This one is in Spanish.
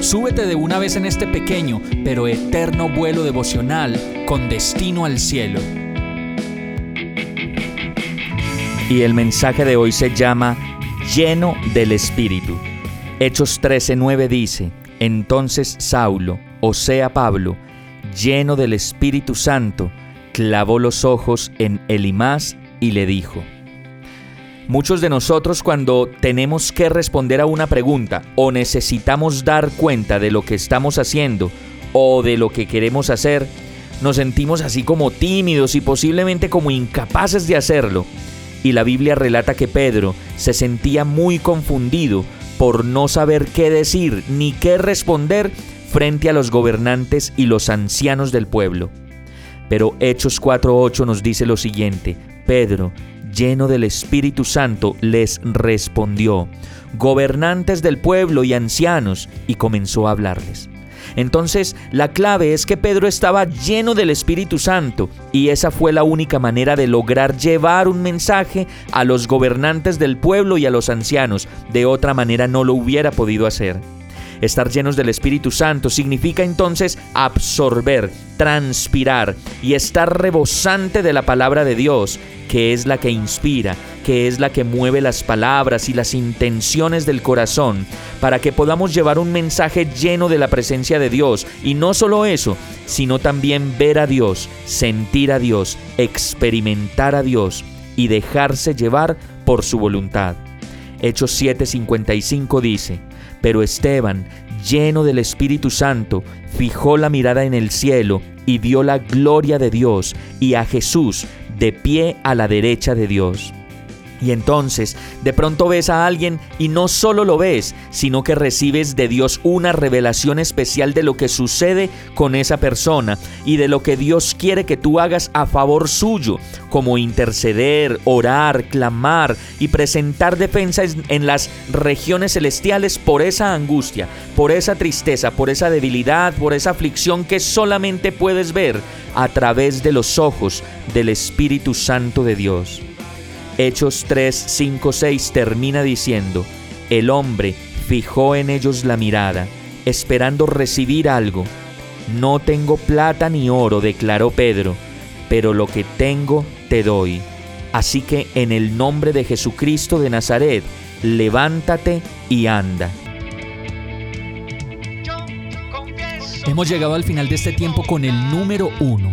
súbete de una vez en este pequeño pero eterno vuelo devocional con destino al cielo. Y el mensaje de hoy se llama Lleno del Espíritu. Hechos 13:9 dice, entonces Saulo, o sea Pablo, lleno del Espíritu Santo, clavó los ojos en Elimás y le dijo, Muchos de nosotros cuando tenemos que responder a una pregunta o necesitamos dar cuenta de lo que estamos haciendo o de lo que queremos hacer, nos sentimos así como tímidos y posiblemente como incapaces de hacerlo. Y la Biblia relata que Pedro se sentía muy confundido por no saber qué decir ni qué responder frente a los gobernantes y los ancianos del pueblo. Pero Hechos 4.8 nos dice lo siguiente, Pedro, lleno del Espíritu Santo, les respondió, gobernantes del pueblo y ancianos, y comenzó a hablarles. Entonces, la clave es que Pedro estaba lleno del Espíritu Santo y esa fue la única manera de lograr llevar un mensaje a los gobernantes del pueblo y a los ancianos. De otra manera no lo hubiera podido hacer. Estar llenos del Espíritu Santo significa entonces absorber, transpirar y estar rebosante de la palabra de Dios, que es la que inspira, que es la que mueve las palabras y las intenciones del corazón, para que podamos llevar un mensaje lleno de la presencia de Dios. Y no solo eso, sino también ver a Dios, sentir a Dios, experimentar a Dios y dejarse llevar por su voluntad. Hechos 7:55 dice, pero Esteban, lleno del Espíritu Santo, fijó la mirada en el cielo y vio la gloria de Dios y a Jesús de pie a la derecha de Dios. Y entonces de pronto ves a alguien y no solo lo ves, sino que recibes de Dios una revelación especial de lo que sucede con esa persona y de lo que Dios quiere que tú hagas a favor suyo, como interceder, orar, clamar y presentar defensa en las regiones celestiales por esa angustia, por esa tristeza, por esa debilidad, por esa aflicción que solamente puedes ver a través de los ojos del Espíritu Santo de Dios. Hechos 3, 5, 6 termina diciendo, el hombre fijó en ellos la mirada, esperando recibir algo. No tengo plata ni oro, declaró Pedro, pero lo que tengo te doy. Así que en el nombre de Jesucristo de Nazaret, levántate y anda. Hemos llegado al final de este tiempo con el número uno